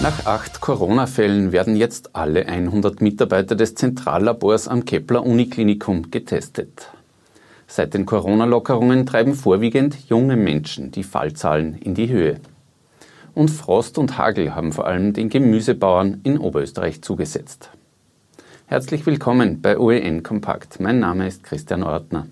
Nach acht Corona-Fällen werden jetzt alle 100 Mitarbeiter des Zentrallabors am Kepler Uniklinikum getestet. Seit den Corona-Lockerungen treiben vorwiegend junge Menschen die Fallzahlen in die Höhe. Und Frost und Hagel haben vor allem den Gemüsebauern in Oberösterreich zugesetzt. Herzlich willkommen bei OEN Kompakt. Mein Name ist Christian Ortner.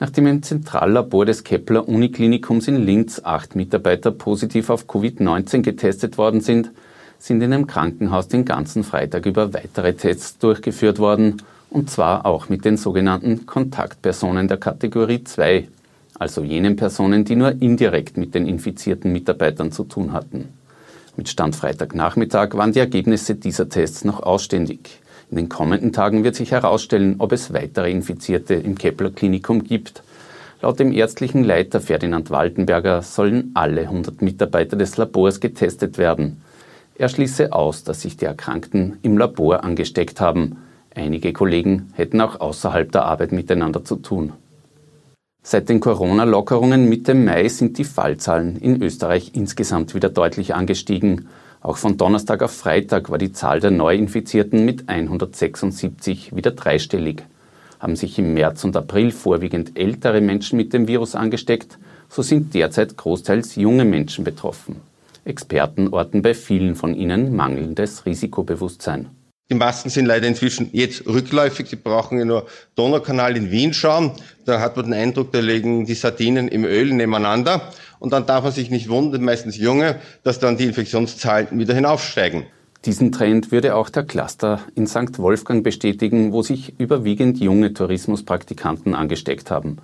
Nachdem im Zentrallabor des Kepler Uniklinikums in Linz acht Mitarbeiter positiv auf Covid-19 getestet worden sind, sind in einem Krankenhaus den ganzen Freitag über weitere Tests durchgeführt worden, und zwar auch mit den sogenannten Kontaktpersonen der Kategorie 2, also jenen Personen, die nur indirekt mit den infizierten Mitarbeitern zu tun hatten. Mit Stand Freitagnachmittag waren die Ergebnisse dieser Tests noch ausständig. In den kommenden Tagen wird sich herausstellen, ob es weitere Infizierte im Kepler Klinikum gibt. Laut dem ärztlichen Leiter Ferdinand Waltenberger sollen alle 100 Mitarbeiter des Labors getestet werden. Er schließe aus, dass sich die Erkrankten im Labor angesteckt haben. Einige Kollegen hätten auch außerhalb der Arbeit miteinander zu tun. Seit den Corona-Lockerungen Mitte Mai sind die Fallzahlen in Österreich insgesamt wieder deutlich angestiegen. Auch von Donnerstag auf Freitag war die Zahl der Neuinfizierten mit 176 wieder dreistellig. Haben sich im März und April vorwiegend ältere Menschen mit dem Virus angesteckt, so sind derzeit großteils junge Menschen betroffen. Experten orten bei vielen von ihnen mangelndes Risikobewusstsein. Die Masken sind leider inzwischen jetzt rückläufig. Sie brauchen ja nur Donaukanal in Wien schauen. Da hat man den Eindruck, da legen die Sardinen im Öl nebeneinander. Und dann darf man sich nicht wundern, meistens Junge, dass dann die Infektionszahlen wieder hinaufsteigen. Diesen Trend würde auch der Cluster in St. Wolfgang bestätigen, wo sich überwiegend junge Tourismuspraktikanten angesteckt haben.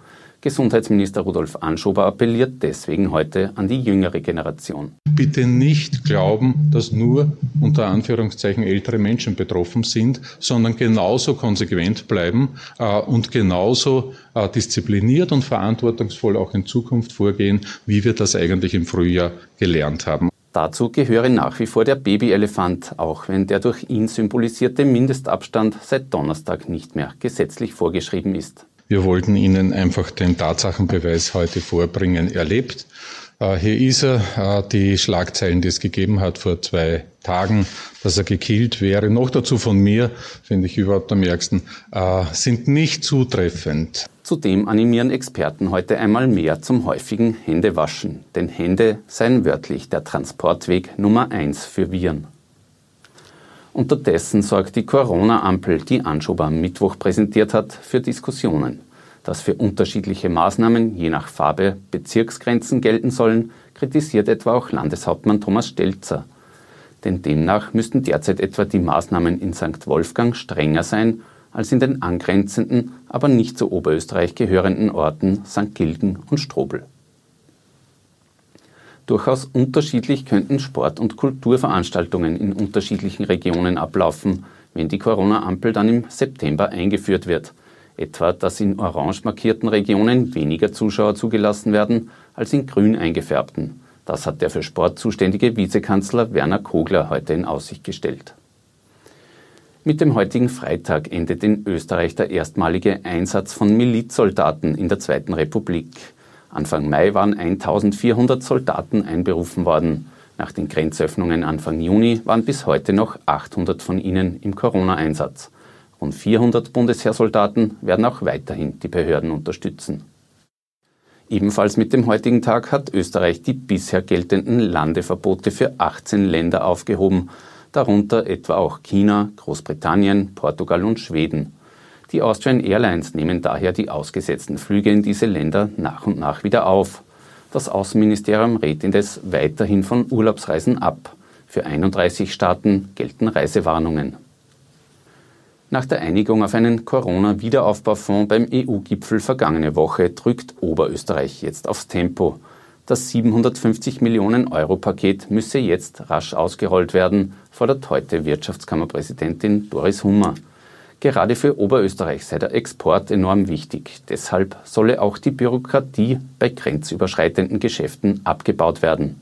Gesundheitsminister Rudolf Anschober appelliert deswegen heute an die jüngere Generation. Bitte nicht glauben, dass nur unter Anführungszeichen ältere Menschen betroffen sind, sondern genauso konsequent bleiben äh, und genauso äh, diszipliniert und verantwortungsvoll auch in Zukunft vorgehen, wie wir das eigentlich im Frühjahr gelernt haben. Dazu gehöre nach wie vor der Babyelefant, auch wenn der durch ihn symbolisierte Mindestabstand seit Donnerstag nicht mehr gesetzlich vorgeschrieben ist. Wir wollten Ihnen einfach den Tatsachenbeweis heute vorbringen. Erlebt. Äh, hier ist er, äh, die Schlagzeilen, die es gegeben hat vor zwei Tagen, dass er gekillt wäre, noch dazu von mir, finde ich überhaupt am ärgsten, äh, sind nicht zutreffend. Zudem animieren Experten heute einmal mehr zum häufigen Händewaschen, denn Hände seien wörtlich der Transportweg Nummer eins für Viren. Unterdessen sorgt die Corona-Ampel, die Anschober am Mittwoch präsentiert hat, für Diskussionen. Dass für unterschiedliche Maßnahmen je nach Farbe Bezirksgrenzen gelten sollen, kritisiert etwa auch Landeshauptmann Thomas Stelzer. Denn demnach müssten derzeit etwa die Maßnahmen in St. Wolfgang strenger sein als in den angrenzenden, aber nicht zu Oberösterreich gehörenden Orten St. Gilgen und Strobel. Durchaus unterschiedlich könnten Sport- und Kulturveranstaltungen in unterschiedlichen Regionen ablaufen, wenn die Corona-Ampel dann im September eingeführt wird. Etwa, dass in orange markierten Regionen weniger Zuschauer zugelassen werden als in grün eingefärbten. Das hat der für Sport zuständige Vizekanzler Werner Kogler heute in Aussicht gestellt. Mit dem heutigen Freitag endet in Österreich der erstmalige Einsatz von Milizsoldaten in der Zweiten Republik. Anfang Mai waren 1400 Soldaten einberufen worden. Nach den Grenzöffnungen Anfang Juni waren bis heute noch 800 von ihnen im Corona-Einsatz. Rund 400 Bundesheersoldaten werden auch weiterhin die Behörden unterstützen. Ebenfalls mit dem heutigen Tag hat Österreich die bisher geltenden Landeverbote für 18 Länder aufgehoben, darunter etwa auch China, Großbritannien, Portugal und Schweden. Die Austrian Airlines nehmen daher die ausgesetzten Flüge in diese Länder nach und nach wieder auf. Das Außenministerium rät indes weiterhin von Urlaubsreisen ab. Für 31 Staaten gelten Reisewarnungen. Nach der Einigung auf einen Corona-Wiederaufbaufonds beim EU-Gipfel vergangene Woche drückt Oberösterreich jetzt aufs Tempo. Das 750 Millionen Euro Paket müsse jetzt rasch ausgerollt werden, fordert heute Wirtschaftskammerpräsidentin Doris Hummer. Gerade für Oberösterreich sei der Export enorm wichtig. Deshalb solle auch die Bürokratie bei grenzüberschreitenden Geschäften abgebaut werden.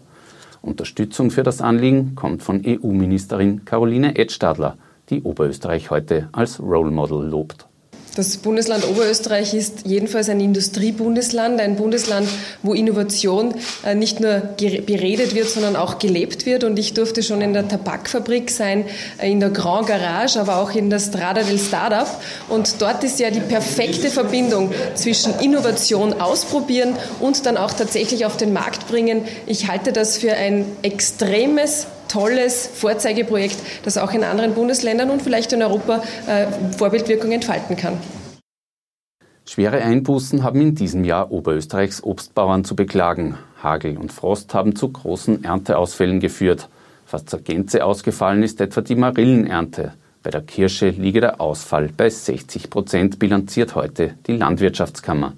Unterstützung für das Anliegen kommt von EU-Ministerin Caroline Edstadler, die Oberösterreich heute als Role Model lobt. Das Bundesland Oberösterreich ist jedenfalls ein Industriebundesland, ein Bundesland, wo Innovation äh, nicht nur beredet wird, sondern auch gelebt wird. Und ich durfte schon in der Tabakfabrik sein, äh, in der Grand Garage, aber auch in der Strada del Startup. Und dort ist ja die perfekte Verbindung zwischen Innovation ausprobieren und dann auch tatsächlich auf den Markt bringen. Ich halte das für ein extremes tolles Vorzeigeprojekt, das auch in anderen Bundesländern und vielleicht in Europa äh, Vorbildwirkung entfalten kann. Schwere Einbußen haben in diesem Jahr Oberösterreichs Obstbauern zu beklagen. Hagel und Frost haben zu großen Ernteausfällen geführt. Fast zur Gänze ausgefallen ist etwa die Marillenernte. Bei der Kirsche liege der Ausfall bei 60 Prozent, bilanziert heute die Landwirtschaftskammer.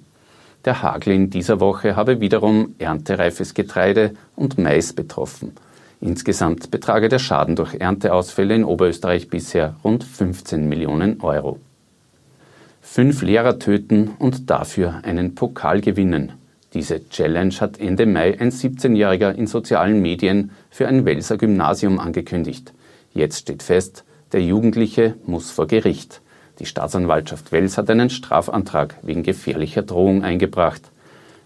Der Hagel in dieser Woche habe wiederum erntereifes Getreide und Mais betroffen. Insgesamt betrage der Schaden durch Ernteausfälle in Oberösterreich bisher rund 15 Millionen Euro. Fünf Lehrer töten und dafür einen Pokal gewinnen. Diese Challenge hat Ende Mai ein 17-Jähriger in sozialen Medien für ein Welser Gymnasium angekündigt. Jetzt steht fest, der Jugendliche muss vor Gericht. Die Staatsanwaltschaft Wels hat einen Strafantrag wegen gefährlicher Drohung eingebracht.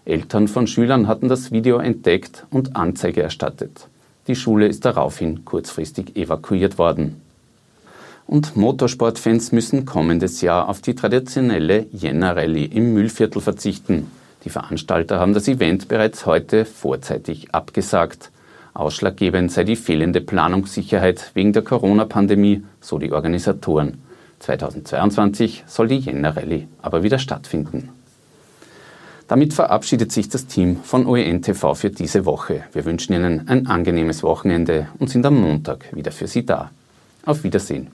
Eltern von Schülern hatten das Video entdeckt und Anzeige erstattet. Die Schule ist daraufhin kurzfristig evakuiert worden. Und Motorsportfans müssen kommendes Jahr auf die traditionelle Jänner-Rallye im Müllviertel verzichten. Die Veranstalter haben das Event bereits heute vorzeitig abgesagt. Ausschlaggebend sei die fehlende Planungssicherheit wegen der Corona-Pandemie, so die Organisatoren. 2022 soll die Jänner-Rallye aber wieder stattfinden. Damit verabschiedet sich das Team von OEN TV für diese Woche. Wir wünschen Ihnen ein angenehmes Wochenende und sind am Montag wieder für Sie da. Auf Wiedersehen.